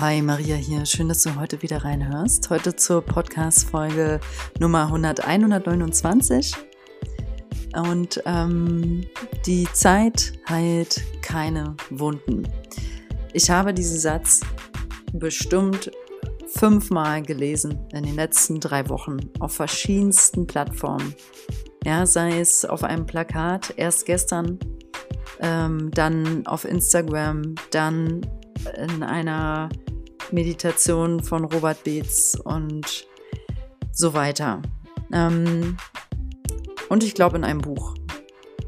Hi Maria hier, schön, dass du heute wieder reinhörst. Heute zur Podcast-Folge Nummer 100, 129. Und ähm, die Zeit heilt keine Wunden. Ich habe diesen Satz bestimmt fünfmal gelesen in den letzten drei Wochen auf verschiedensten Plattformen. Ja, sei es auf einem Plakat, erst gestern, ähm, dann auf Instagram, dann in einer Meditation von Robert Beetz und so weiter. Ähm, und ich glaube in einem Buch.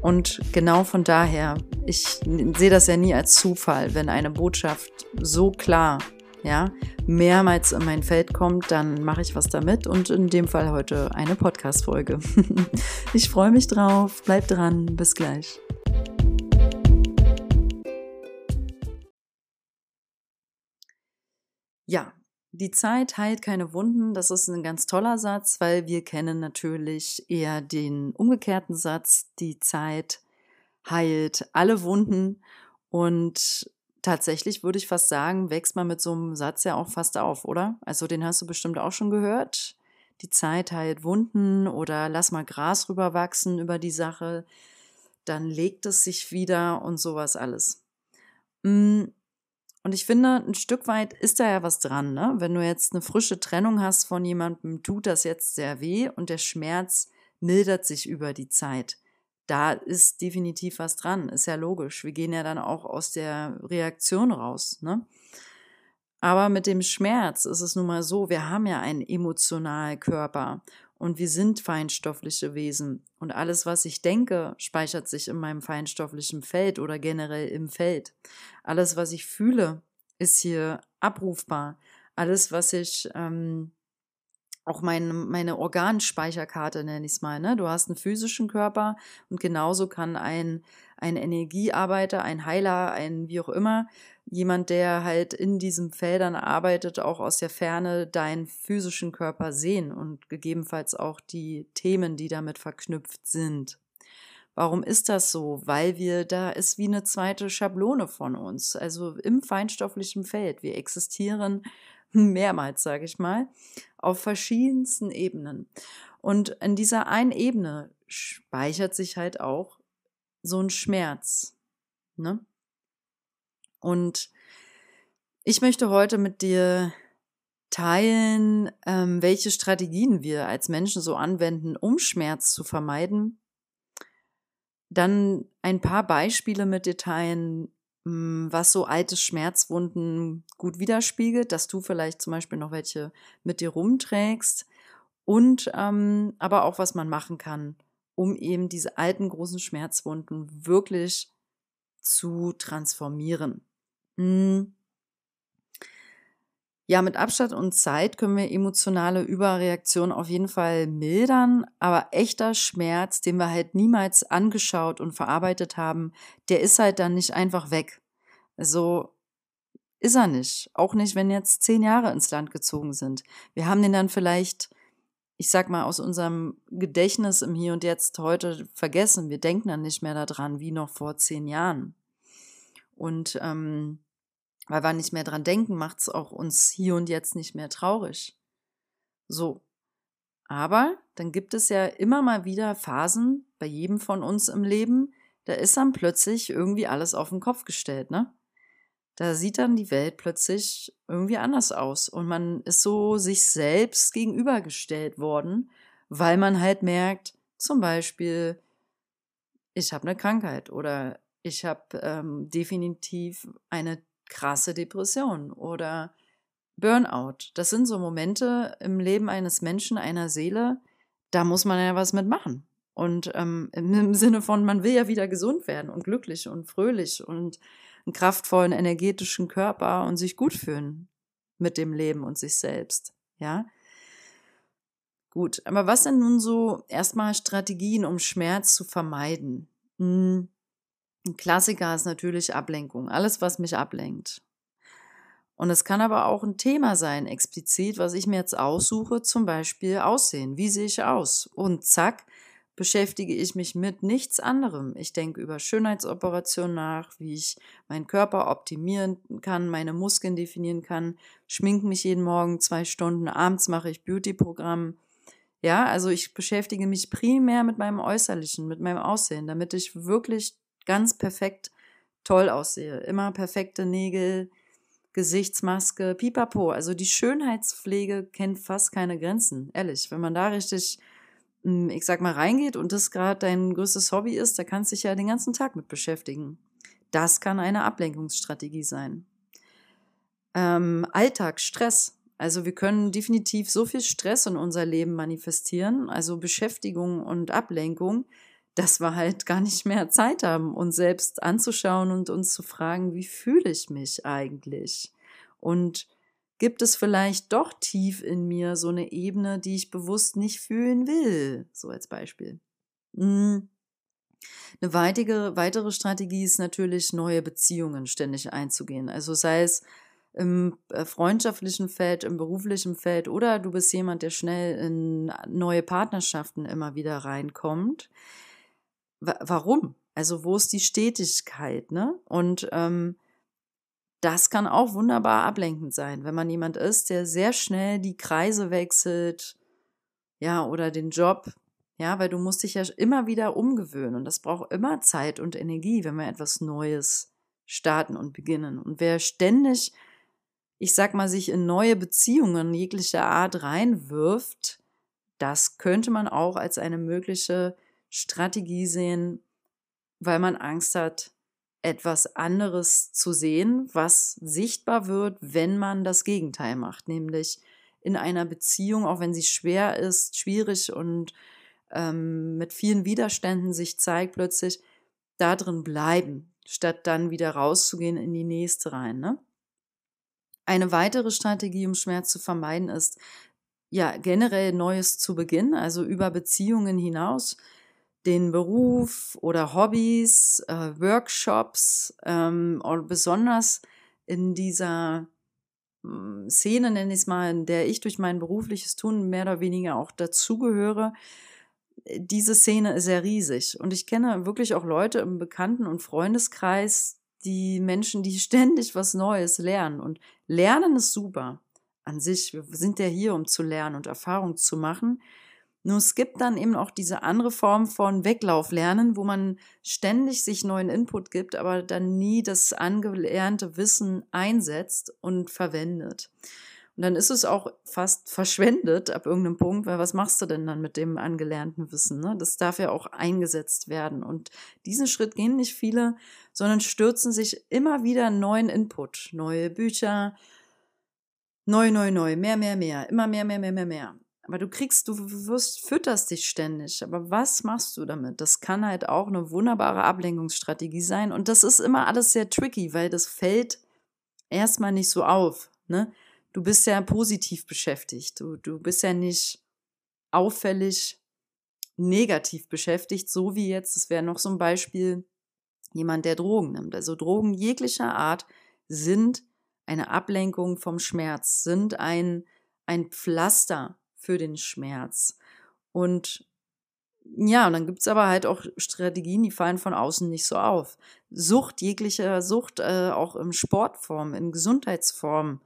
Und genau von daher, ich sehe das ja nie als Zufall, wenn eine Botschaft so klar, ja, mehrmals in mein Feld kommt, dann mache ich was damit und in dem Fall heute eine Podcast-Folge. ich freue mich drauf, bleib dran, bis gleich. Ja, die Zeit heilt keine Wunden. Das ist ein ganz toller Satz, weil wir kennen natürlich eher den umgekehrten Satz, die Zeit heilt alle Wunden. Und tatsächlich würde ich fast sagen, wächst man mit so einem Satz ja auch fast auf, oder? Also den hast du bestimmt auch schon gehört. Die Zeit heilt Wunden oder lass mal Gras rüberwachsen über die Sache, dann legt es sich wieder und sowas alles. Hm, und ich finde, ein Stück weit ist da ja was dran, ne? Wenn du jetzt eine frische Trennung hast von jemandem, tut das jetzt sehr weh und der Schmerz mildert sich über die Zeit. Da ist definitiv was dran, ist ja logisch. Wir gehen ja dann auch aus der Reaktion raus, ne? Aber mit dem Schmerz ist es nun mal so, wir haben ja einen emotionalen Körper und wir sind feinstoffliche Wesen. Und alles, was ich denke, speichert sich in meinem feinstofflichen Feld oder generell im Feld. Alles, was ich fühle, ist hier abrufbar. Alles, was ich, ähm, auch meine, meine Organspeicherkarte nenne ich es mal. Ne? Du hast einen physischen Körper und genauso kann ein, ein Energiearbeiter, ein Heiler, ein wie auch immer, jemand, der halt in diesen Feldern arbeitet, auch aus der Ferne deinen physischen Körper sehen und gegebenenfalls auch die Themen, die damit verknüpft sind. Warum ist das so? Weil wir, da ist wie eine zweite Schablone von uns, also im feinstofflichen Feld. Wir existieren mehrmals, sage ich mal, auf verschiedensten Ebenen. Und in dieser einen Ebene speichert sich halt auch so ein Schmerz. Ne? Und ich möchte heute mit dir teilen, ähm, welche Strategien wir als Menschen so anwenden, um Schmerz zu vermeiden. Dann ein paar Beispiele mit dir teilen, hm, was so alte Schmerzwunden gut widerspiegelt, dass du vielleicht zum Beispiel noch welche mit dir rumträgst und ähm, aber auch was man machen kann, um eben diese alten großen Schmerzwunden wirklich zu transformieren. Hm. Ja, mit Abstand und Zeit können wir emotionale Überreaktionen auf jeden Fall mildern, aber echter Schmerz, den wir halt niemals angeschaut und verarbeitet haben, der ist halt dann nicht einfach weg. So ist er nicht. Auch nicht, wenn jetzt zehn Jahre ins Land gezogen sind. Wir haben den dann vielleicht, ich sag mal, aus unserem Gedächtnis im Hier und Jetzt heute vergessen. Wir denken dann nicht mehr daran, wie noch vor zehn Jahren. Und ähm, weil wir nicht mehr dran denken, macht es auch uns hier und jetzt nicht mehr traurig. So. Aber dann gibt es ja immer mal wieder Phasen bei jedem von uns im Leben, da ist dann plötzlich irgendwie alles auf den Kopf gestellt, ne? Da sieht dann die Welt plötzlich irgendwie anders aus und man ist so sich selbst gegenübergestellt worden, weil man halt merkt, zum Beispiel, ich habe eine Krankheit oder ich habe ähm, definitiv eine krasse Depression oder Burnout. Das sind so Momente im Leben eines Menschen, einer Seele, da muss man ja was mitmachen. Und ähm, im Sinne von, man will ja wieder gesund werden und glücklich und fröhlich und einen kraftvollen, energetischen Körper und sich gut fühlen mit dem Leben und sich selbst. Ja. Gut, aber was sind nun so erstmal Strategien, um Schmerz zu vermeiden? Hm, ein Klassiker ist natürlich Ablenkung, alles, was mich ablenkt. Und es kann aber auch ein Thema sein, explizit, was ich mir jetzt aussuche, zum Beispiel Aussehen. Wie sehe ich aus? Und zack, beschäftige ich mich mit nichts anderem. Ich denke über Schönheitsoperationen nach, wie ich meinen Körper optimieren kann, meine Muskeln definieren kann, schminke mich jeden Morgen zwei Stunden, abends mache ich Beauty-Programm. Ja, also ich beschäftige mich primär mit meinem Äußerlichen, mit meinem Aussehen, damit ich wirklich ganz perfekt toll aussehe. Immer perfekte Nägel, Gesichtsmaske, pipapo. Also die Schönheitspflege kennt fast keine Grenzen, ehrlich. Wenn man da richtig hm, ich sag mal, reingeht und das gerade dein größtes Hobby ist, da kannst du dich ja den ganzen Tag mit beschäftigen. Das kann eine Ablenkungsstrategie sein. Ähm, Alltag, Stress. Also wir können definitiv so viel Stress in unser Leben manifestieren, also Beschäftigung und Ablenkung, dass wir halt gar nicht mehr Zeit haben, uns selbst anzuschauen und uns zu fragen, wie fühle ich mich eigentlich? Und gibt es vielleicht doch tief in mir so eine Ebene, die ich bewusst nicht fühlen will, so als Beispiel. Hm. Eine weitere, weitere Strategie ist natürlich, neue Beziehungen ständig einzugehen. Also sei es im äh, freundschaftlichen Feld, im beruflichen Feld oder du bist jemand, der schnell in neue Partnerschaften immer wieder reinkommt. Warum? Also wo ist die Stetigkeit? Ne? Und ähm, das kann auch wunderbar ablenkend sein, wenn man jemand ist, der sehr schnell die Kreise wechselt, ja, oder den Job, ja, weil du musst dich ja immer wieder umgewöhnen und das braucht immer Zeit und Energie, wenn wir etwas Neues starten und beginnen. Und wer ständig, ich sag mal, sich in neue Beziehungen jeglicher Art reinwirft, das könnte man auch als eine mögliche Strategie sehen, weil man Angst hat, etwas anderes zu sehen, was sichtbar wird, wenn man das Gegenteil macht, nämlich in einer Beziehung, auch wenn sie schwer ist, schwierig und ähm, mit vielen Widerständen sich zeigt, plötzlich da drin bleiben, statt dann wieder rauszugehen in die nächste rein. Ne? Eine weitere Strategie, um Schmerz zu vermeiden, ist ja generell Neues zu beginnen, also über Beziehungen hinaus den Beruf oder Hobbys, äh, Workshops ähm, oder besonders in dieser hm, Szene, nenne ich es mal, in der ich durch mein berufliches Tun mehr oder weniger auch dazugehöre, diese Szene ist sehr riesig. Und ich kenne wirklich auch Leute im Bekannten- und Freundeskreis, die Menschen, die ständig was Neues lernen. Und Lernen ist super an sich. Wir sind ja hier, um zu lernen und Erfahrung zu machen. Nur es gibt dann eben auch diese andere Form von Weglauflernen, wo man ständig sich neuen Input gibt, aber dann nie das angelernte Wissen einsetzt und verwendet. Und dann ist es auch fast verschwendet ab irgendeinem Punkt, weil was machst du denn dann mit dem angelernten Wissen? Ne? Das darf ja auch eingesetzt werden. Und diesen Schritt gehen nicht viele, sondern stürzen sich immer wieder neuen Input, neue Bücher, neu, neu, neu, mehr, mehr, mehr, immer mehr, mehr, mehr, mehr, mehr. Aber du kriegst, du wirst, fütterst dich ständig. Aber was machst du damit? Das kann halt auch eine wunderbare Ablenkungsstrategie sein. Und das ist immer alles sehr tricky, weil das fällt erstmal nicht so auf. Ne? Du bist ja positiv beschäftigt. Du, du bist ja nicht auffällig negativ beschäftigt, so wie jetzt, das wäre noch so ein Beispiel, jemand, der Drogen nimmt. Also Drogen jeglicher Art sind eine Ablenkung vom Schmerz, sind ein, ein Pflaster für den Schmerz. Und ja, und dann gibt es aber halt auch Strategien, die fallen von außen nicht so auf. Sucht, jeglicher Sucht, äh, auch in Sportform, in Gesundheitsform.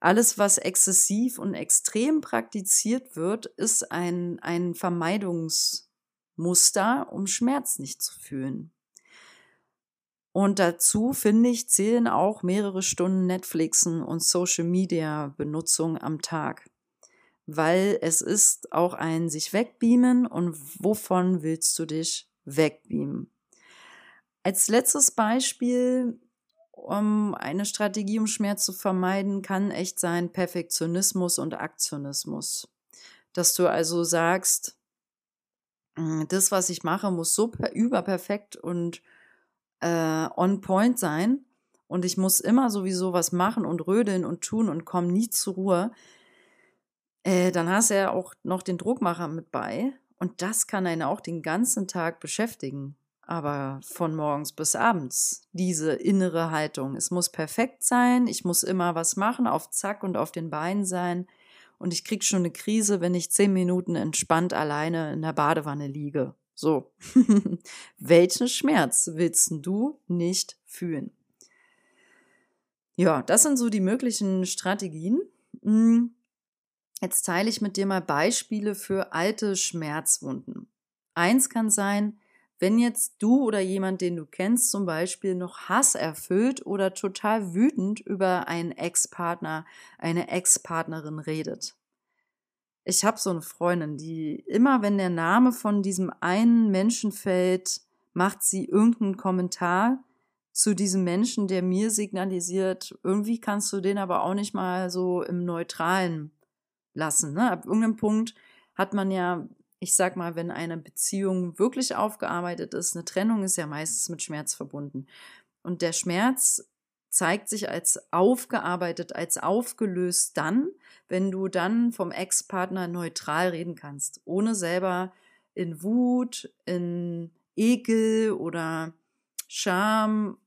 Alles, was exzessiv und extrem praktiziert wird, ist ein, ein Vermeidungsmuster, um Schmerz nicht zu fühlen. Und dazu, finde ich, zählen auch mehrere Stunden Netflixen und Social Media Benutzung am Tag weil es ist auch ein sich wegbeamen und wovon willst du dich wegbeamen? Als letztes Beispiel, um eine Strategie, um Schmerz zu vermeiden, kann echt sein Perfektionismus und Aktionismus. Dass du also sagst, hm, das, was ich mache, muss so überperfekt und äh, on point sein und ich muss immer sowieso was machen und rödeln und tun und komme nie zur Ruhe, äh, dann hast du ja auch noch den Druckmacher mit bei. Und das kann einen auch den ganzen Tag beschäftigen. Aber von morgens bis abends. Diese innere Haltung. Es muss perfekt sein. Ich muss immer was machen, auf Zack und auf den Beinen sein. und ich krieg schon eine Krise, wenn ich zehn Minuten entspannt alleine in der Badewanne liege. So. Welchen Schmerz willst du nicht fühlen? Ja, das sind so die möglichen Strategien. Hm, jetzt teile ich mit dir mal Beispiele für alte Schmerzwunden. Eins kann sein, wenn jetzt du oder jemand, den du kennst, zum Beispiel noch Hass erfüllt oder total wütend über einen Ex-Partner, eine Ex-Partnerin redet. Ich habe so eine Freundin, die immer, wenn der Name von diesem einen Menschen fällt, macht sie irgendeinen Kommentar zu diesem Menschen, der mir signalisiert, irgendwie kannst du den aber auch nicht mal so im Neutralen lassen. Ne? Ab irgendeinem Punkt hat man ja ich sag mal, wenn eine Beziehung wirklich aufgearbeitet ist, eine Trennung ist ja meistens mit Schmerz verbunden. Und der Schmerz zeigt sich als aufgearbeitet, als aufgelöst dann, wenn du dann vom Ex-Partner neutral reden kannst, ohne selber in Wut, in Ekel oder Scham,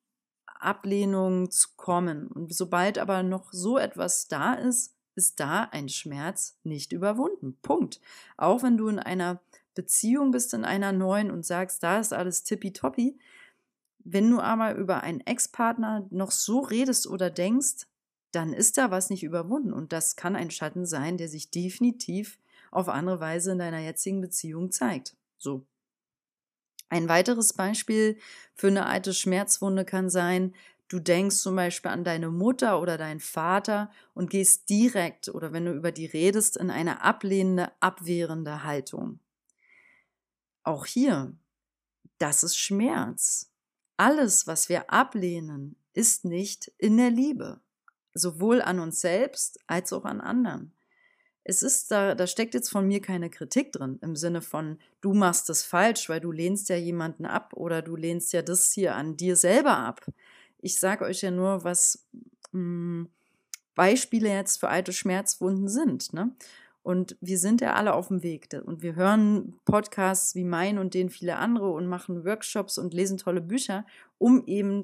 Ablehnung zu kommen. Und sobald aber noch so etwas da ist, ist da ein Schmerz nicht überwunden. Punkt. Auch wenn du in einer Beziehung bist, in einer neuen und sagst, da ist alles tippitoppi. Wenn du aber über einen Ex-Partner noch so redest oder denkst, dann ist da was nicht überwunden. Und das kann ein Schatten sein, der sich definitiv auf andere Weise in deiner jetzigen Beziehung zeigt. So. Ein weiteres Beispiel für eine alte Schmerzwunde kann sein, Du denkst zum Beispiel an deine Mutter oder deinen Vater und gehst direkt oder wenn du über die redest in eine ablehnende, abwehrende Haltung. Auch hier, das ist Schmerz. Alles, was wir ablehnen, ist nicht in der Liebe. Sowohl an uns selbst als auch an anderen. Es ist da, da steckt jetzt von mir keine Kritik drin, im Sinne von, du machst das falsch, weil du lehnst ja jemanden ab oder du lehnst ja das hier an dir selber ab. Ich sage euch ja nur, was mh, hm, Beispiele jetzt für alte Schmerzwunden sind. Ne? Und wir sind ja alle auf dem Weg. Und wir hören Podcasts wie mein und den viele andere und machen Workshops und lesen tolle Bücher, um eben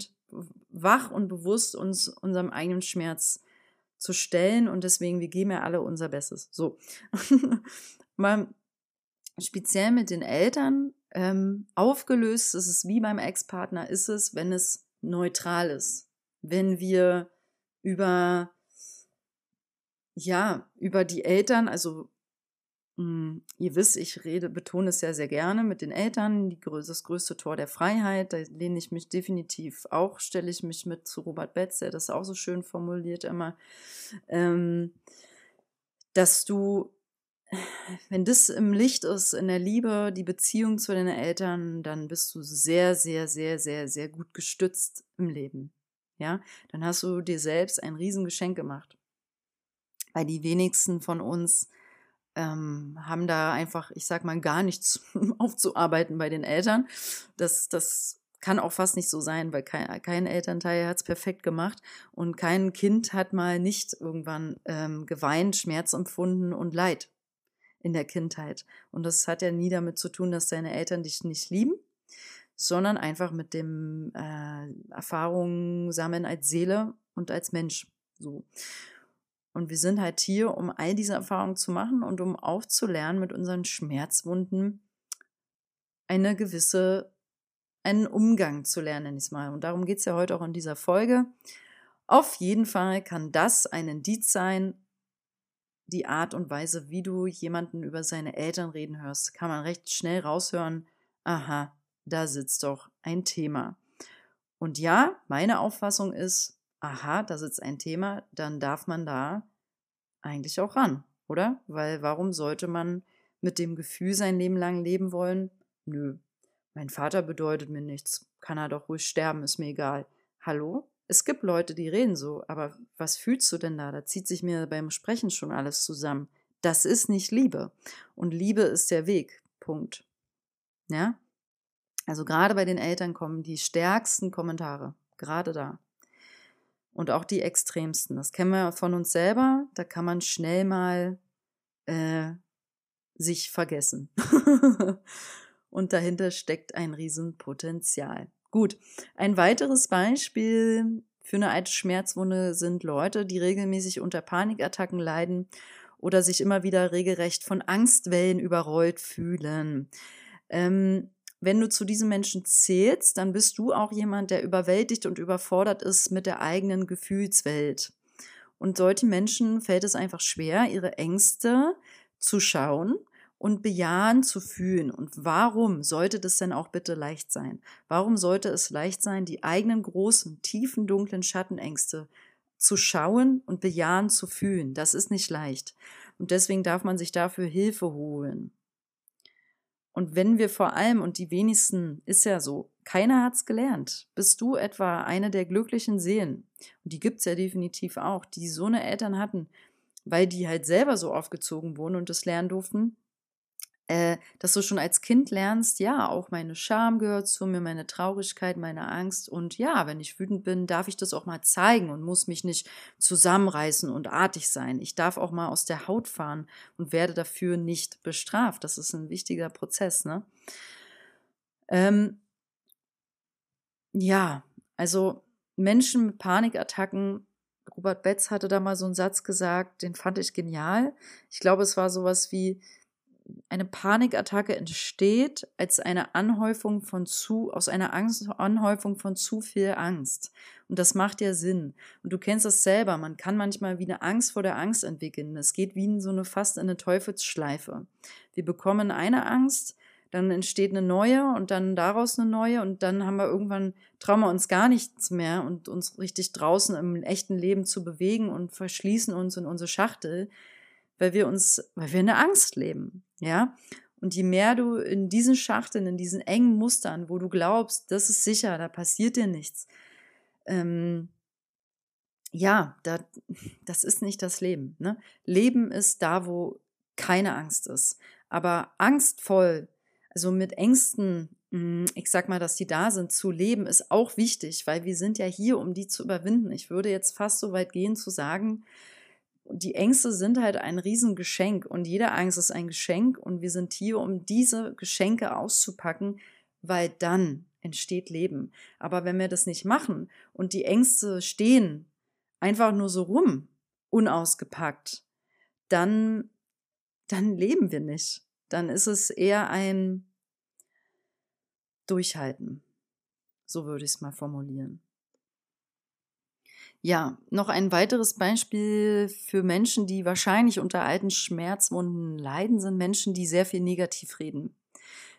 wach und bewusst uns unserem eigenen Schmerz zu stellen. Und deswegen, wir geben ja alle unser Bestes. So. Mal speziell mit den Eltern ähm, aufgelöst ist es wie beim Ex-Partner, ist es, wenn es neutral ist. Wenn wir über, ja, über die Eltern, also mh, hm, ihr wisst, ich rede, betone es sehr, sehr gerne mit den Eltern, die, das größte Tor der Freiheit, da lehne ich mich definitiv auch, stelle ich mich mit zu Robert Betz, der das auch so schön formuliert immer, ähm, dass du wenn das im Licht ist, in der Liebe, die Beziehung zu deinen Eltern, dann bist du sehr, sehr, sehr, sehr, sehr gut gestützt im Leben. Ja, dann hast du dir selbst ein Riesengeschenk gemacht. Weil die wenigsten von uns ähm, haben da einfach, ich sag mal, gar nichts aufzuarbeiten bei den Eltern. Das, das kann auch fast nicht so sein, weil kein, kein Elternteil hat es perfekt gemacht und kein Kind hat mal nicht irgendwann ähm, geweint, Schmerz empfunden und Leid in der Kindheit. Und das hat ja nie damit zu tun, dass deine Eltern dich nicht lieben, sondern einfach mit dem äh, Erfahrungen sammeln als Seele und als Mensch. So. Und wir sind halt hier, um all diese Erfahrungen zu machen und um aufzulernen, mit unseren Schmerzwunden eine gewisse, einen Umgang zu lernen, nenne ich es mal. Und darum geht es ja heute auch in dieser Folge. Auf jeden Fall kann das ein Indiz sein, die Art und Weise, wie du jemanden über seine Eltern reden hörst, kann man recht schnell raushören, aha, da sitzt doch ein Thema. Und ja, meine Auffassung ist, aha, da sitzt ein Thema, dann darf man da eigentlich auch ran, oder? Weil warum sollte man mit dem Gefühl sein Leben lang leben wollen? Nö, mein Vater bedeutet mir nichts, kann er doch ruhig sterben, ist mir egal. Hallo? Es gibt Leute, die reden so, aber was fühlst du denn da? Da zieht sich mir beim Sprechen schon alles zusammen. Das ist nicht Liebe. Und Liebe ist der Weg. Punkt. Ja? Also gerade bei den Eltern kommen die stärksten Kommentare. Gerade da. Und auch die extremsten. Das kennen wir von uns selber. Da kann man schnell mal äh, sich vergessen. Und dahinter steckt ein Riesenpotenzial. Gut, ein weiteres Beispiel für eine alte Schmerzwunde sind Leute, die regelmäßig unter Panikattacken leiden oder sich immer wieder regelrecht von Angstwellen überrollt fühlen. Ähm, wenn du zu diesen Menschen zählst, dann bist du auch jemand, der überwältigt und überfordert ist mit der eigenen Gefühlswelt. Und solchen Menschen fällt es einfach schwer, ihre Ängste zu schauen und bejahen zu fühlen. Und warum sollte das denn auch bitte leicht sein? Warum sollte es leicht sein, die eigenen großen, tiefen, dunklen Schattenängste zu schauen und bejahen zu fühlen? Das ist nicht leicht. Und deswegen darf man sich dafür Hilfe holen. Und wenn wir vor allem, und die wenigsten ist ja so, keiner hat's gelernt. Bist du etwa eine der glücklichen Seelen? Und die gibt's ja definitiv auch, die so eine Eltern hatten, weil die halt selber so aufgezogen wurden und das lernen durften, äh, dass du schon als Kind lernst, ja, auch meine Scham gehört zu mir, meine Traurigkeit, meine Angst. Und ja, wenn ich wütend bin, darf ich das auch mal zeigen und muss mich nicht zusammenreißen und artig sein. Ich darf auch mal aus der Haut fahren und werde dafür nicht bestraft. Das ist ein wichtiger Prozess, ne? Ähm, ja, also Menschen mit Panikattacken Robert Betz hatte da mal so einen Satz gesagt, den fand ich genial. Ich glaube, es war sowas wie, eine Panikattacke entsteht als eine Anhäufung von zu, aus einer Angst, Anhäufung von zu viel Angst. Und das macht ja Sinn. Und du kennst das selber. Man kann manchmal wie eine Angst vor der Angst entwickeln. Es geht wie in so eine fast in eine Teufelsschleife. Wir bekommen eine Angst, dann entsteht eine neue und dann daraus eine neue und dann haben wir irgendwann trauen wir uns gar nichts mehr und uns richtig draußen im echten Leben zu bewegen und verschließen uns in unsere Schachtel weil wir uns, weil wir in der Angst leben, ja. Und je mehr du in diesen Schachteln, in diesen engen Mustern, wo du glaubst, das ist sicher, da passiert dir nichts, ähm, ja, da, das ist nicht das Leben. Ne? Leben ist da, wo keine Angst ist. Aber angstvoll, also mit Ängsten, hm, ich sag mal, dass die da sind, zu leben, ist auch wichtig, weil wir sind ja hier, um die zu überwinden. Ich würde jetzt fast so weit gehen zu sagen, die Ängste sind halt ein Riesengeschenk und jede Angst ist ein Geschenk und wir sind hier, um diese Geschenke auszupacken, weil dann entsteht Leben. Aber wenn wir das nicht machen und die Ängste stehen einfach nur so rum, unausgepackt, dann, dann leben wir nicht. Dann ist es eher ein Durchhalten. So würde ich es mal formulieren. Ja, noch ein weiteres Beispiel für Menschen, die wahrscheinlich unter alten Schmerzwunden leiden, sind Menschen, die sehr viel negativ reden.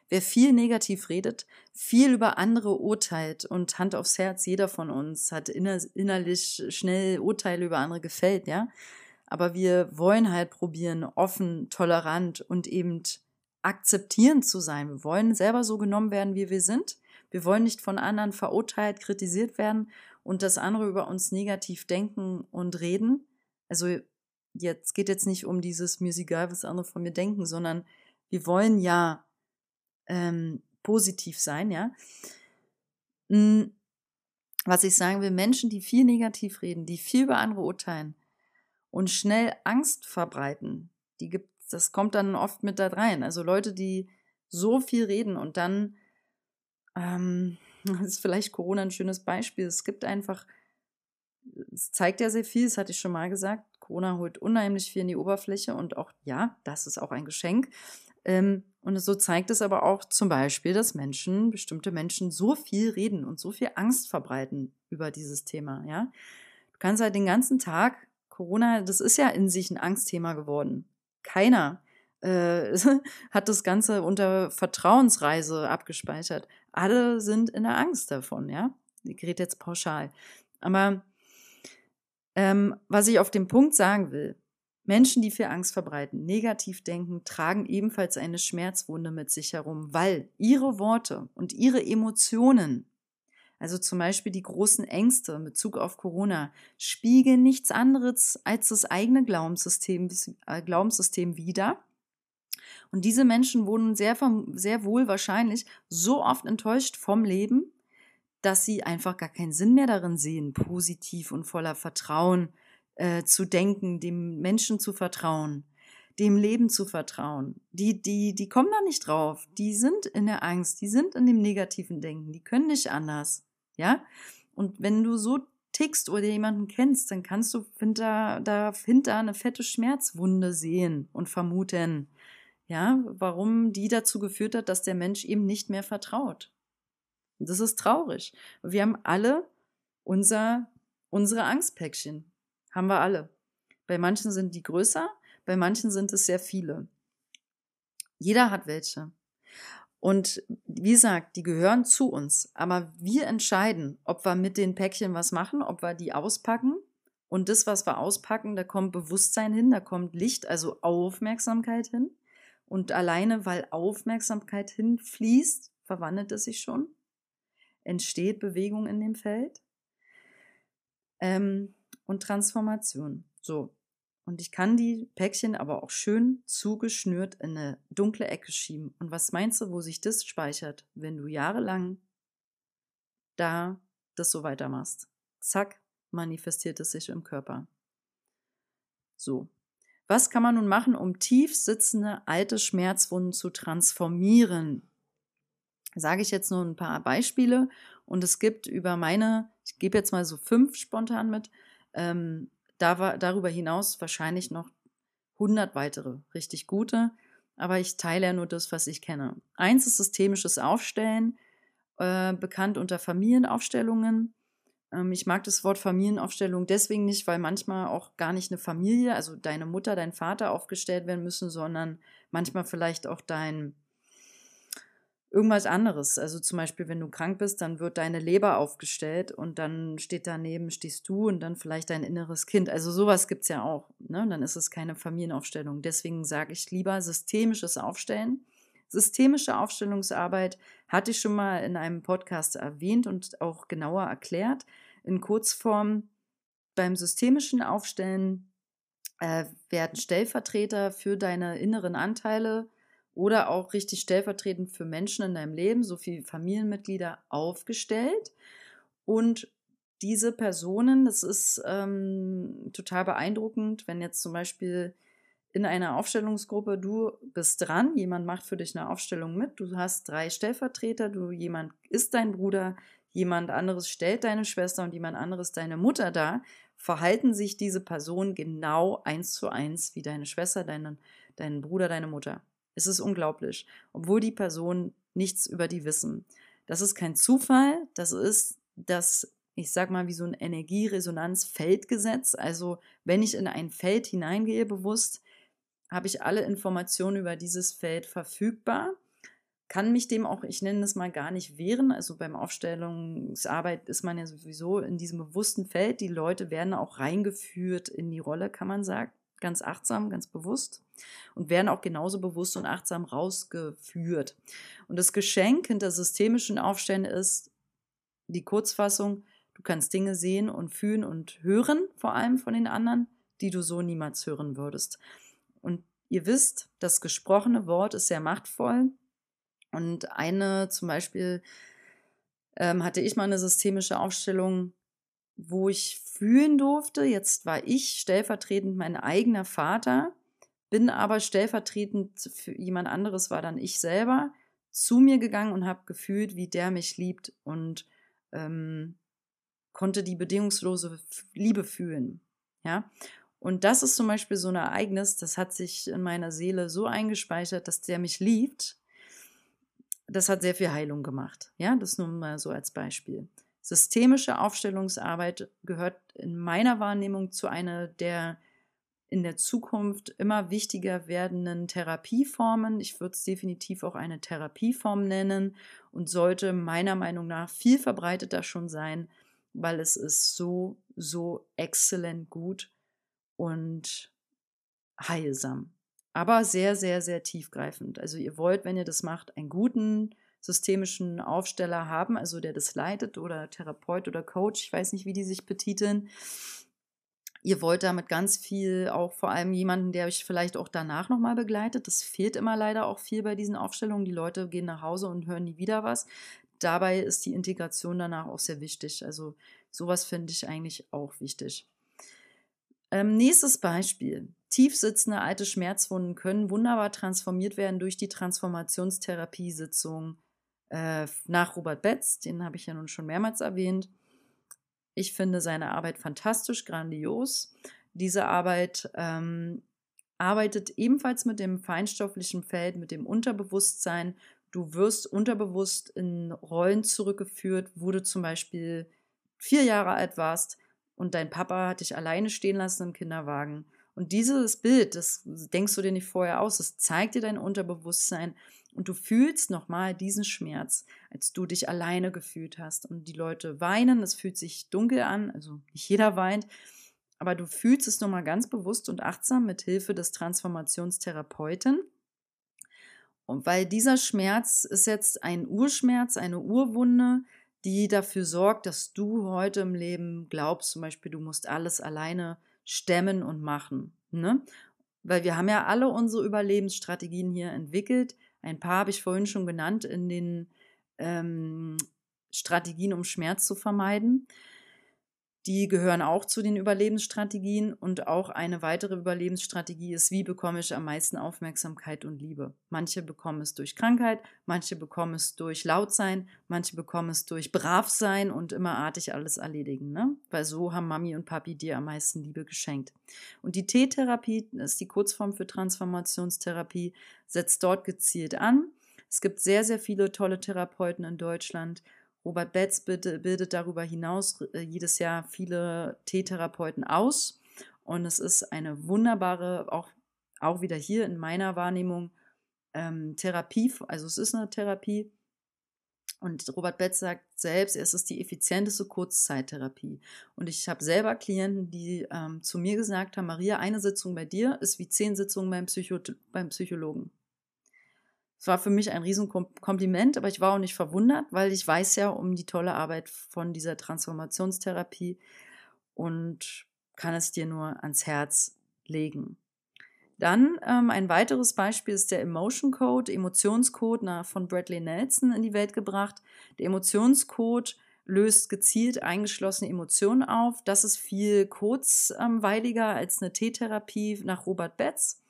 Wer viel negativ redet, viel über andere urteilt und Hand aufs Herz, jeder von uns hat inner innerlich schnell Urteile über andere gefällt, ja. Aber wir wollen halt probieren, offen, tolerant und eben akzeptierend zu sein. Wir wollen selber so genommen werden, wie wir sind. Wir wollen nicht von anderen verurteilt, kritisiert werden und dass andere über uns negativ denken und reden. Also jetzt geht jetzt nicht um dieses mir ist egal, was andere von mir denken, sondern wir wollen ja ähm, positiv sein, ja. Hm, was ich sagen will, Menschen, die viel negativ reden, die viel über andere urteilen und schnell Angst verbreiten, die gibt, das kommt dann oft mit da rein. Also Leute, die so viel reden und dann ähm, das ist vielleicht Corona ein schönes Beispiel. Es gibt einfach, es zeigt ja sehr viel, das hatte ich schon mal gesagt. Corona holt unheimlich viel in die Oberfläche und auch, ja, das ist auch ein Geschenk. Ähm, und so zeigt es aber auch zum Beispiel, dass Menschen, bestimmte Menschen so viel reden und so viel Angst verbreiten über dieses Thema, ja. Du kannst halt den ganzen Tag, Corona, das ist ja in sich ein Angstthema geworden. Keiner äh, hat das Ganze unter Vertrauensreise abgespeichert alle sind in der Angst davon, ja. Ich rede jetzt pauschal. Aber ähm, was ich auf dem Punkt sagen will, Menschen, die viel Angst verbreiten, negativ denken, tragen ebenfalls eine Schmerzwunde mit sich herum, weil ihre Worte und ihre Emotionen, also zum Beispiel die großen Ängste in Bezug auf Corona, spiegeln nichts anderes als das eigene Glaubenssystem, äh, Glaubenssystem wider und diese Menschen wurden sehr, sehr wohl wahrscheinlich so oft enttäuscht vom Leben, dass sie einfach gar keinen Sinn mehr darin sehen, positiv und voller Vertrauen äh, zu denken, dem Menschen zu vertrauen, dem Leben zu vertrauen. Die, die, die kommen da nicht drauf. Die sind in der Angst, die sind in dem negativen Denken, die können nicht anders. Ja? Und wenn du so tickst oder jemanden kennst, dann kannst du hinter, dahinter eine fette Schmerzwunde sehen und vermuten, ja, warum die dazu geführt hat, dass der Mensch ihm nicht mehr vertraut. Das ist traurig. Wir haben alle unser, unsere Angstpäckchen. Haben wir alle. Bei manchen sind die größer, bei manchen sind es sehr viele. Jeder hat welche. Und wie gesagt, die gehören zu uns. Aber wir entscheiden, ob wir mit den Päckchen was machen, ob wir die auspacken. Und das, was wir auspacken, da kommt Bewusstsein hin, da kommt Licht, also Aufmerksamkeit hin. Und alleine, weil Aufmerksamkeit hinfließt, verwandelt es sich schon. Entsteht Bewegung in dem Feld. Ähm, und Transformation. So. Und ich kann die Päckchen aber auch schön zugeschnürt in eine dunkle Ecke schieben. Und was meinst du, wo sich das speichert, wenn du jahrelang da das so weitermachst? Zack, manifestiert es sich im Körper. So. Was kann man nun machen, um tief sitzende alte Schmerzwunden zu transformieren? Sage ich jetzt nur ein paar Beispiele und es gibt über meine, ich gebe jetzt mal so fünf spontan mit, ähm, da war darüber hinaus wahrscheinlich noch 100 weitere richtig gute, aber ich teile ja nur das, was ich kenne. Eins ist systemisches Aufstellen, äh, bekannt unter Familienaufstellungen. Ähm, ich mag das Wort Familienaufstellung deswegen nicht, weil manchmal auch gar nicht eine Familie, also deine Mutter, dein Vater aufgestellt werden müssen, sondern manchmal vielleicht auch dein irgendwas anderes. Also zum Beispiel, wenn du krank bist, dann wird deine Leber aufgestellt und dann steht daneben, stehst du und dann vielleicht dein inneres Kind. Also sowas gibt es ja auch. Ne? Dann ist es keine Familienaufstellung. Deswegen sage ich lieber systemisches Aufstellen. Systemische Aufstellungsarbeit hatte ich schon mal in einem Podcast erwähnt und auch genauer erklärt. In Kurzform beim systemischen Aufstellen äh, werden Stellvertreter für deine inneren Anteile oder auch richtig stellvertretend für Menschen in deinem Leben, so viele Familienmitglieder aufgestellt. Und diese Personen, das ist ähm, total beeindruckend, wenn jetzt zum Beispiel in einer Aufstellungsgruppe, du bist dran, jemand macht für dich eine Aufstellung mit, du hast drei Stellvertreter, du jemand ist dein Bruder, jemand anderes stellt deine Schwester und jemand anderes deine Mutter da, verhalten sich diese Personen genau eins zu eins wie deine Schwester, deinen, deinen Bruder, deine Mutter. Es ist unglaublich, obwohl die Personen nichts über die wissen. Das ist kein Zufall, das ist das, ich sag mal, wie so ein Energieresonanzfeldgesetz. Also, wenn ich in ein Feld hineingehe bewusst, habe ich alle Informationen über dieses Feld verfügbar, kann mich dem auch, ich nenne es mal gar nicht wehren. Also beim Aufstellungsarbeit ist man ja sowieso in diesem bewussten Feld. Die Leute werden auch reingeführt in die Rolle, kann man sagen ganz achtsam, ganz bewusst und werden auch genauso bewusst und achtsam rausgeführt. Und das Geschenk hinter systemischen Aufständen ist die Kurzfassung, du kannst Dinge sehen und fühlen und hören, vor allem von den anderen, die du so niemals hören würdest. Und ihr wisst, das gesprochene Wort ist sehr machtvoll. Und eine zum Beispiel ähm, hatte ich mal eine systemische Aufstellung, wo ich fühlen durfte. Jetzt war ich stellvertretend mein eigener Vater, bin aber stellvertretend für jemand anderes, war dann ich selber, zu mir gegangen und habe gefühlt, wie der mich liebt und ähm, konnte die bedingungslose Liebe fühlen. Ja. Und das ist zum Beispiel so ein Ereignis, das hat sich in meiner Seele so eingespeichert, dass der mich liebt. Das hat sehr viel Heilung gemacht. Ja, das nur mal so als Beispiel. Systemische Aufstellungsarbeit gehört in meiner Wahrnehmung zu einer der in der Zukunft immer wichtiger werdenden Therapieformen. Ich würde es definitiv auch eine Therapieform nennen und sollte meiner Meinung nach viel verbreiteter schon sein, weil es ist so, so exzellent gut und heilsam. Aber sehr, sehr, sehr tiefgreifend. Also ihr wollt, wenn ihr das macht, einen guten systemischen Aufsteller haben, also der das leitet oder Therapeut oder Coach, ich weiß nicht, wie die sich betiteln. Ihr wollt damit ganz viel, auch vor allem jemanden, der euch vielleicht auch danach nochmal begleitet. Das fehlt immer leider auch viel bei diesen Aufstellungen. Die Leute gehen nach Hause und hören nie wieder was. Dabei ist die Integration danach auch sehr wichtig. Also sowas finde ich eigentlich auch wichtig. Ähm, nächstes Beispiel. Tiefsitzende alte Schmerzwunden können wunderbar transformiert werden durch die Transformationstherapie-Sitzung äh, nach Robert Betz, den habe ich ja nun schon mehrmals erwähnt. Ich finde seine Arbeit fantastisch, grandios. Diese Arbeit ähm, arbeitet ebenfalls mit dem feinstofflichen Feld, mit dem Unterbewusstsein. Du wirst unterbewusst in Rollen zurückgeführt, wo du zum Beispiel vier Jahre alt warst und dein Papa hat dich alleine stehen lassen im Kinderwagen. Und dieses Bild, das denkst du dir nicht vorher aus, das zeigt dir dein Unterbewusstsein und du fühlst nochmal diesen Schmerz, als du dich alleine gefühlt hast. Und die Leute weinen, es fühlt sich dunkel an, also nicht jeder weint, aber du fühlst es nochmal ganz bewusst und achtsam mit Hilfe des Transformationstherapeuten. Und weil dieser Schmerz ist jetzt ein Urschmerz, eine Urwunde, die dafür sorgt, dass du heute im Leben glaubst, zum Beispiel, du musst alles alleine stemmen und machen. Ne? Weil wir haben ja alle unsere Überlebensstrategien hier entwickelt. Ein paar habe ich vorhin schon genannt in den ähm, Strategien, um Schmerz zu vermeiden. Die gehören auch zu den Überlebensstrategien und auch eine weitere Überlebensstrategie ist, wie bekomme ich am meisten Aufmerksamkeit und Liebe. Manche bekommen es durch Krankheit, manche bekommen es durch Lautsein, manche bekommen es durch Bravsein und immerartig alles erledigen. Ne? Weil so haben Mami und Papi dir am meisten Liebe geschenkt. Und die T-Therapie ist die Kurzform für Transformationstherapie, setzt dort gezielt an. Es gibt sehr, sehr viele tolle Therapeuten in Deutschland Robert Betz bildet darüber hinaus äh, jedes Jahr viele T-Therapeuten aus. Und es ist eine wunderbare, auch, auch wieder hier in meiner Wahrnehmung, ähm, Therapie. Also es ist eine Therapie. Und Robert Betz sagt selbst, es ist die effizienteste Kurzzeittherapie. Und ich habe selber Klienten, die ähm, zu mir gesagt haben, Maria, eine Sitzung bei dir ist wie zehn Sitzungen beim, Psycho beim Psychologen. Es war für mich ein Riesenkompliment, aber ich war auch nicht verwundert, weil ich weiß ja um die tolle Arbeit von dieser Transformationstherapie und kann es dir nur ans Herz legen. Dann ähm, ein weiteres Beispiel ist der Emotion Code, Emotionscode na, von Bradley Nelson in die Welt gebracht. Der Emotionscode löst gezielt eingeschlossene Emotionen auf. Das ist viel kurzweiliger als eine T-Therapie nach Robert Betz.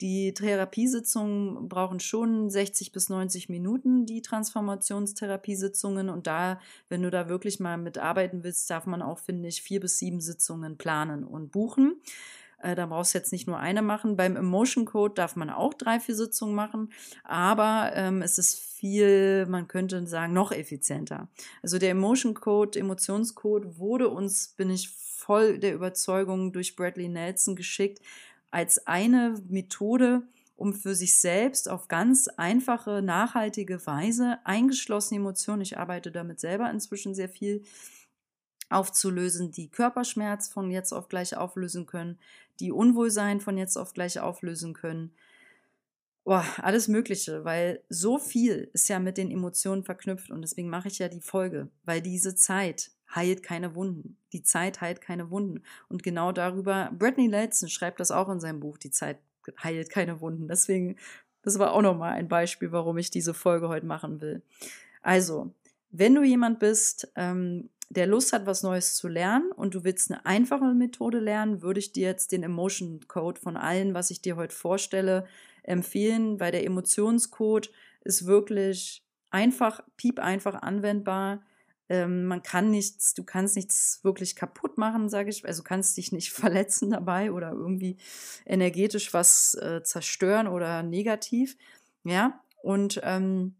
Die Therapiesitzungen brauchen schon 60 bis 90 Minuten, die Transformationstherapiesitzungen. Und da, wenn du da wirklich mal mitarbeiten willst, darf man auch, finde ich, vier bis sieben Sitzungen planen und buchen. Äh, da brauchst du jetzt nicht nur eine machen. Beim Emotion Code darf man auch drei, vier Sitzungen machen, aber ähm, es ist viel, man könnte sagen, noch effizienter. Also der Emotion Code, Emotionscode wurde uns, bin ich voll der Überzeugung, durch Bradley Nelson geschickt, als eine Methode, um für sich selbst auf ganz einfache, nachhaltige Weise eingeschlossene Emotionen, ich arbeite damit selber inzwischen sehr viel, aufzulösen, die Körperschmerz von jetzt auf gleich auflösen können, die Unwohlsein von jetzt auf gleich auflösen können. Boah, alles Mögliche, weil so viel ist ja mit den Emotionen verknüpft und deswegen mache ich ja die Folge, weil diese Zeit, heilt keine Wunden. Die Zeit heilt keine Wunden. Und genau darüber, Bradley Nelson schreibt das auch in seinem Buch, die Zeit heilt keine Wunden. Deswegen, das war auch nochmal ein Beispiel, warum ich diese Folge heute machen will. Also, wenn du jemand bist, ähm, der Lust hat, was Neues zu lernen und du willst eine einfache Methode lernen, würde ich dir jetzt den Emotion Code von allen, was ich dir heute vorstelle, empfehlen, weil der Emotionscode ist wirklich einfach, piep einfach anwendbar. Ähm, man kann nichts, du kannst nichts wirklich kaputt machen, sage ich. Also kannst dich nicht verletzen dabei oder irgendwie energetisch was äh, zerstören oder negativ. Ja, und ähm,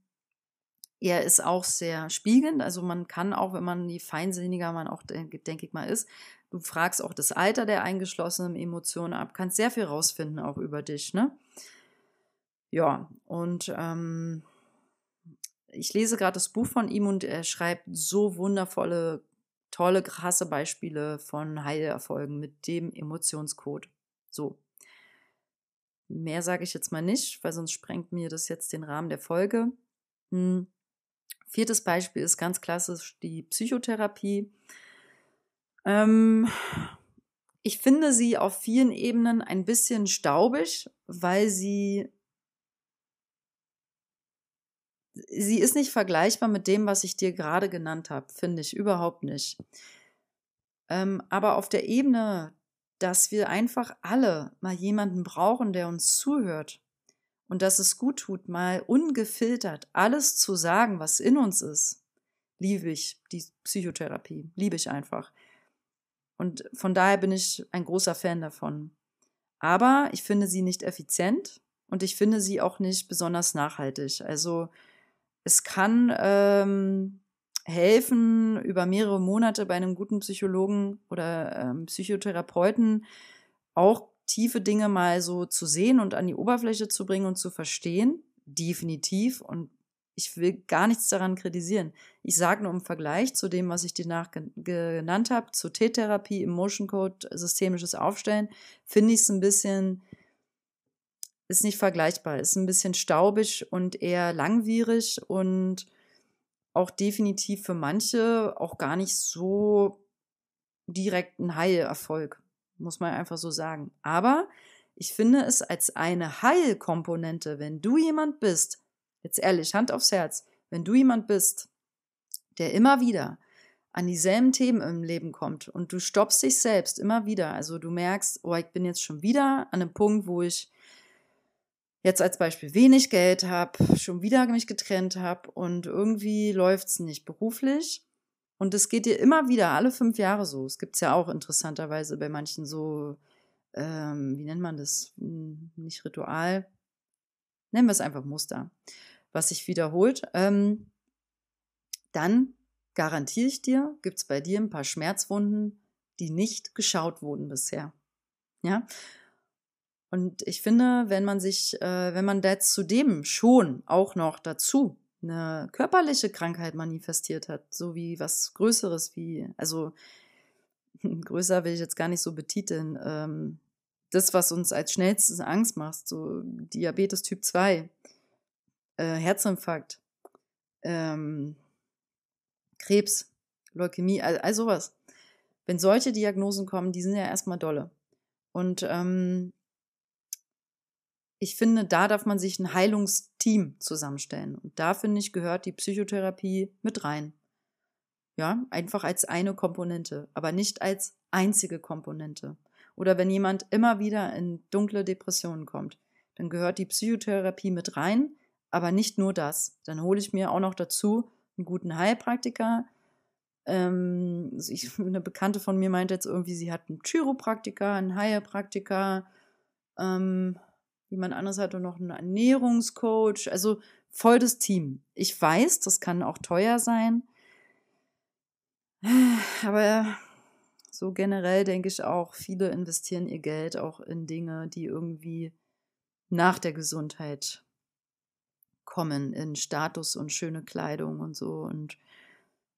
er ist auch sehr spiegelnd. Also man kann auch, wenn man je feinsinniger man auch, denke denk ich mal, ist, du fragst auch das Alter der eingeschlossenen Emotionen ab, kannst sehr viel rausfinden auch über dich, ne? Ja, und ähm, ich lese gerade das Buch von ihm und er schreibt so wundervolle, tolle, krasse Beispiele von Heilerfolgen mit dem Emotionscode. So. Mehr sage ich jetzt mal nicht, weil sonst sprengt mir das jetzt den Rahmen der Folge. Hm. Viertes Beispiel ist ganz klassisch die Psychotherapie. Ähm, ich finde sie auf vielen Ebenen ein bisschen staubig, weil sie sie ist nicht vergleichbar mit dem, was ich dir gerade genannt habe, finde ich überhaupt nicht. Ähm, aber auf der Ebene, dass wir einfach alle mal jemanden brauchen, der uns zuhört und dass es gut tut, mal ungefiltert alles zu sagen, was in uns ist, liebe ich die Psychotherapie, liebe ich einfach. Und von daher bin ich ein großer Fan davon. Aber ich finde sie nicht effizient und ich finde sie auch nicht besonders nachhaltig. Also es kann ähm, helfen, über mehrere Monate bei einem guten Psychologen oder ähm, Psychotherapeuten auch tiefe Dinge mal so zu sehen und an die Oberfläche zu bringen und zu verstehen. Definitiv. Und ich will gar nichts daran kritisieren. Ich sage nur im Vergleich zu dem, was ich dir nach genannt habe, zur T-Therapie, Emotion Code, systemisches Aufstellen, finde ich es ein bisschen, ist nicht vergleichbar, ist ein bisschen staubig und eher langwierig und auch definitiv für manche auch gar nicht so direkt ein Heilerfolg, muss man einfach so sagen. Aber ich finde es als eine Heilkomponente, wenn du jemand bist, jetzt ehrlich, Hand aufs Herz, wenn du jemand bist, der immer wieder an dieselben Themen im Leben kommt und du stoppst dich selbst immer wieder, also du merkst, oh, ich bin jetzt schon wieder an einem Punkt, wo ich jetzt als Beispiel wenig Geld habe, schon wieder mich getrennt habe und irgendwie läuft es nicht beruflich. Und es geht dir immer wieder alle fünf Jahre so. Es gibt es ja auch interessanterweise bei manchen so, ähm, wie nennt man das? Hm, nicht Ritual. Nennen wir es einfach Muster, was sich wiederholt. Ähm, dann garantiere ich dir, gibt es bei dir ein paar Schmerzwunden, die nicht geschaut wurden bisher. Ja, und ich finde, wenn man sich, äh, wenn man jetzt zudem schon auch noch dazu eine körperliche Krankheit manifestiert hat, so wie was Größeres, wie, also größer will ich jetzt gar nicht so betiteln, ähm, das, was uns als schnellstes Angst macht, so Diabetes Typ 2, äh, Herzinfarkt, ähm, Krebs, Leukämie, all, all sowas. Wenn solche Diagnosen kommen, die sind ja erstmal dolle. Und ähm, ich finde, da darf man sich ein Heilungsteam zusammenstellen. Und da finde ich, gehört die Psychotherapie mit rein. Ja, einfach als eine Komponente, aber nicht als einzige Komponente. Oder wenn jemand immer wieder in dunkle Depressionen kommt, dann gehört die Psychotherapie mit rein, aber nicht nur das. Dann hole ich mir auch noch dazu einen guten Heilpraktiker. Ähm, ich, eine Bekannte von mir meinte jetzt irgendwie, sie hat einen Chiropraktiker, einen Heilpraktiker, ähm, Jemand anderes hatte noch einen Ernährungscoach. Also voll das Team. Ich weiß, das kann auch teuer sein. Aber so generell denke ich auch, viele investieren ihr Geld auch in Dinge, die irgendwie nach der Gesundheit kommen, in Status und schöne Kleidung und so und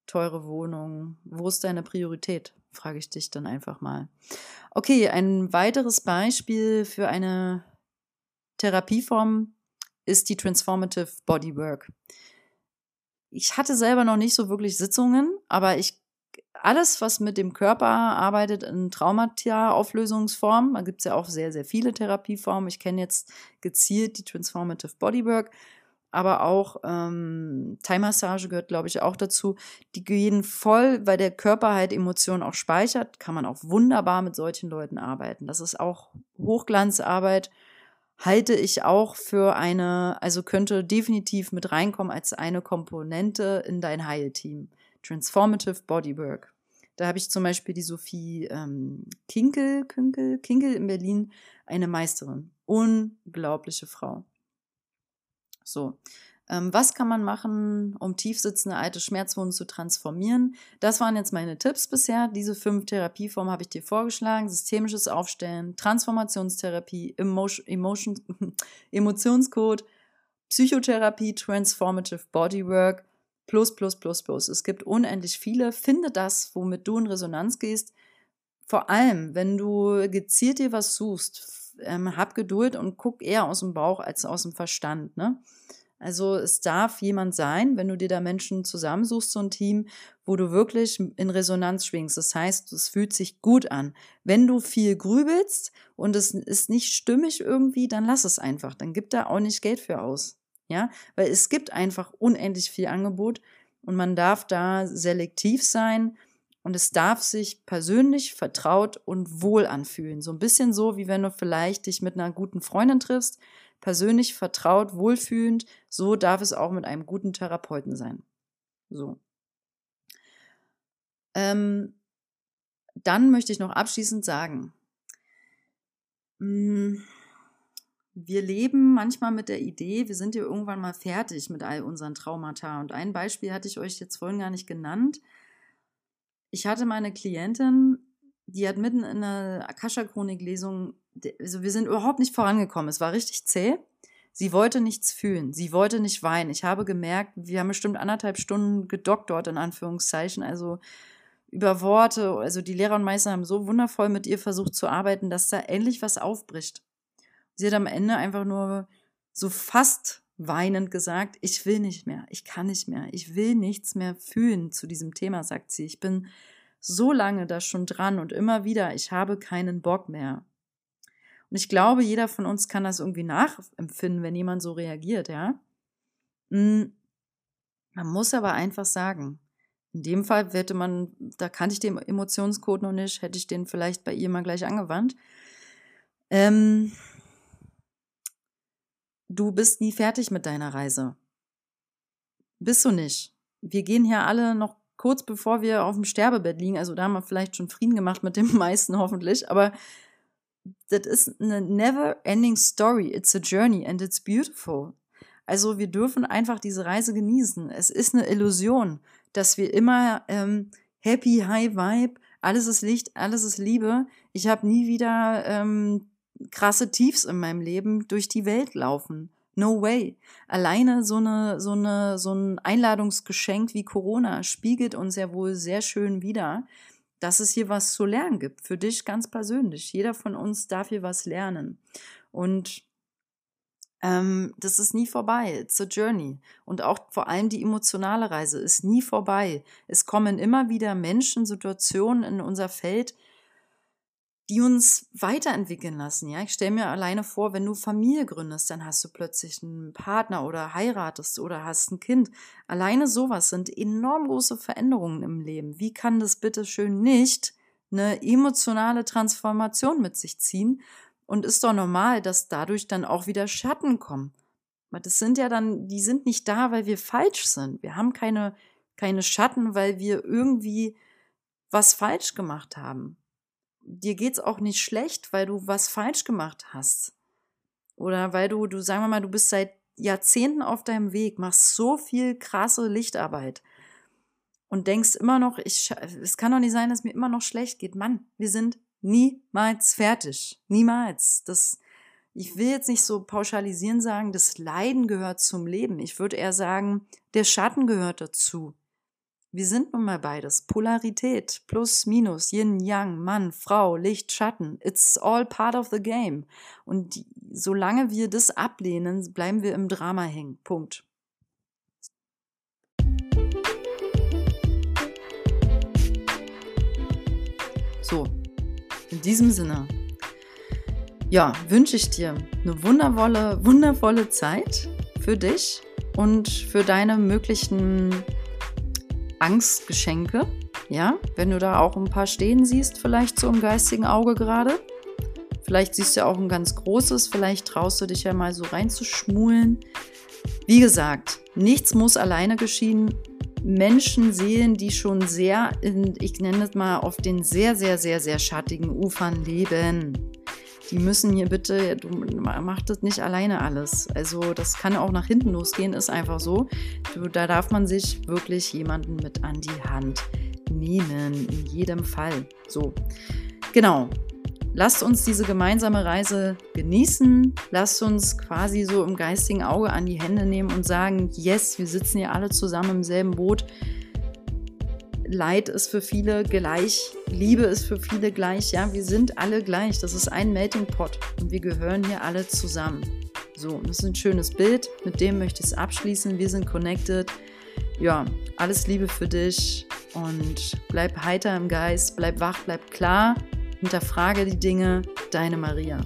teure Wohnungen. Wo ist deine Priorität? Frage ich dich dann einfach mal. Okay, ein weiteres Beispiel für eine Therapieform ist die Transformative Bodywork. Ich hatte selber noch nicht so wirklich Sitzungen, aber ich alles, was mit dem Körper arbeitet in Traumata-Auflösungsform, da gibt es ja auch sehr, sehr viele Therapieformen. Ich kenne jetzt gezielt die Transformative Bodywork, aber auch ähm, Thai-Massage gehört, glaube ich, auch dazu. Die gehen voll, weil der Körper halt Emotionen auch speichert, kann man auch wunderbar mit solchen Leuten arbeiten. Das ist auch Hochglanzarbeit halte ich auch für eine, also könnte definitiv mit reinkommen als eine Komponente in dein Heilteam. Transformative Bodywork. Da habe ich zum Beispiel die Sophie ähm, Kinkel, Kinkel, Kinkel in Berlin, eine Meisterin. Unglaubliche Frau. So, was kann man machen, um tiefsitzende alte Schmerzwunden zu transformieren? Das waren jetzt meine Tipps bisher. Diese fünf Therapieformen habe ich dir vorgeschlagen. Systemisches Aufstellen, Transformationstherapie, Emotion, Emotion, Emotionscode, Psychotherapie, Transformative Bodywork, plus, plus, plus, plus. Es gibt unendlich viele. Finde das, womit du in Resonanz gehst. Vor allem, wenn du gezielt dir was suchst, ähm, hab Geduld und guck eher aus dem Bauch als aus dem Verstand. Ne? Also es darf jemand sein, wenn du dir da Menschen zusammensuchst, so ein Team, wo du wirklich in Resonanz schwingst. Das heißt, es fühlt sich gut an. Wenn du viel grübelst und es ist nicht stimmig irgendwie, dann lass es einfach. Dann gib da auch nicht Geld für aus. Ja, weil es gibt einfach unendlich viel Angebot und man darf da selektiv sein und es darf sich persönlich vertraut und wohl anfühlen. So ein bisschen so, wie wenn du vielleicht dich mit einer guten Freundin triffst persönlich vertraut, wohlfühlend, so darf es auch mit einem guten Therapeuten sein. So. Ähm, dann möchte ich noch abschließend sagen, mm, wir leben manchmal mit der Idee, wir sind ja irgendwann mal fertig mit all unseren Traumata. Und ein Beispiel hatte ich euch jetzt vorhin gar nicht genannt. Ich hatte meine Klientin, die hat mitten in einer Akasha-Chronik-Lesung, also wir sind überhaupt nicht vorangekommen. Es war richtig zäh. Sie wollte nichts fühlen. Sie wollte nicht weinen. Ich habe gemerkt, wir haben bestimmt anderthalb Stunden gedoktort, in Anführungszeichen. Also über Worte. Also die Lehrer und Meister haben so wundervoll mit ihr versucht zu arbeiten, dass da endlich was aufbricht. Sie hat am Ende einfach nur so fast weinend gesagt, ich will nicht mehr, ich kann nicht mehr, ich will nichts mehr fühlen zu diesem Thema, sagt sie. Ich bin so lange da schon dran und immer wieder, ich habe keinen Bock mehr. Und ich glaube, jeder von uns kann das irgendwie nachempfinden, wenn jemand so reagiert, ja. Hm, man muss aber einfach sagen, in dem Fall hätte man, da kannte ich den Emotionscode noch nicht, hätte ich den vielleicht bei ihr mal gleich angewandt. Ähm, du bist nie fertig mit deiner Reise. Bist du nicht. Wir gehen hier alle noch kurz bevor wir auf dem Sterbebett liegen, also da haben wir vielleicht schon Frieden gemacht mit dem meisten hoffentlich, aber das ist eine never ending story. It's a journey and it's beautiful. Also wir dürfen einfach diese Reise genießen. Es ist eine Illusion, dass wir immer ähm, happy, high vibe, alles ist Licht, alles ist Liebe. Ich habe nie wieder ähm, krasse Tiefs in meinem Leben durch die Welt laufen. No way. Alleine so eine, so eine, so ein Einladungsgeschenk wie Corona spiegelt uns ja wohl sehr schön wider, dass es hier was zu lernen gibt. Für dich ganz persönlich. Jeder von uns darf hier was lernen. Und ähm, das ist nie vorbei. It's a journey. Und auch vor allem die emotionale Reise ist nie vorbei. Es kommen immer wieder Menschen, Situationen in unser Feld, die uns weiterentwickeln lassen. Ja, ich stelle mir alleine vor, wenn du Familie gründest, dann hast du plötzlich einen Partner oder heiratest oder hast ein Kind. Alleine sowas sind enorm große Veränderungen im Leben. Wie kann das bitte schön nicht eine emotionale Transformation mit sich ziehen? Und ist doch normal, dass dadurch dann auch wieder Schatten kommen. Das sind ja dann, die sind nicht da, weil wir falsch sind. Wir haben keine, keine Schatten, weil wir irgendwie was falsch gemacht haben dir geht's auch nicht schlecht, weil du was falsch gemacht hast. Oder weil du, du sagen wir mal, du bist seit Jahrzehnten auf deinem Weg, machst so viel krasse Lichtarbeit und denkst immer noch, ich, es kann doch nicht sein, dass mir immer noch schlecht geht. Mann, wir sind niemals fertig. Niemals. Das, ich will jetzt nicht so pauschalisieren sagen, das Leiden gehört zum Leben. Ich würde eher sagen, der Schatten gehört dazu. Wir sind nun mal beides. Polarität, plus, minus, Yin, Yang, Mann, Frau, Licht, Schatten. It's all part of the game. Und solange wir das ablehnen, bleiben wir im Drama hängen. Punkt. So, in diesem Sinne, ja, wünsche ich dir eine wundervolle, wundervolle Zeit für dich und für deine möglichen Angstgeschenke. Ja, wenn du da auch ein paar stehen siehst, vielleicht so im geistigen Auge gerade. Vielleicht siehst du auch ein ganz großes, vielleicht traust du dich ja mal so reinzuschmulen. Wie gesagt, nichts muss alleine geschehen. Menschen sehen, die schon sehr, in, ich nenne es mal, auf den sehr, sehr, sehr, sehr schattigen Ufern leben die müssen hier bitte, du machst das nicht alleine alles. Also das kann auch nach hinten losgehen, ist einfach so. Da darf man sich wirklich jemanden mit an die Hand nehmen, in jedem Fall. So, genau. Lasst uns diese gemeinsame Reise genießen. Lasst uns quasi so im geistigen Auge an die Hände nehmen und sagen, yes, wir sitzen hier alle zusammen im selben Boot. Leid ist für viele gleich, Liebe ist für viele gleich. Ja, wir sind alle gleich. Das ist ein Melting Pot und wir gehören hier alle zusammen. So, das ist ein schönes Bild. Mit dem möchte ich es abschließen. Wir sind connected. Ja, alles Liebe für dich und bleib heiter im Geist, bleib wach, bleib klar, hinterfrage die Dinge. Deine Maria.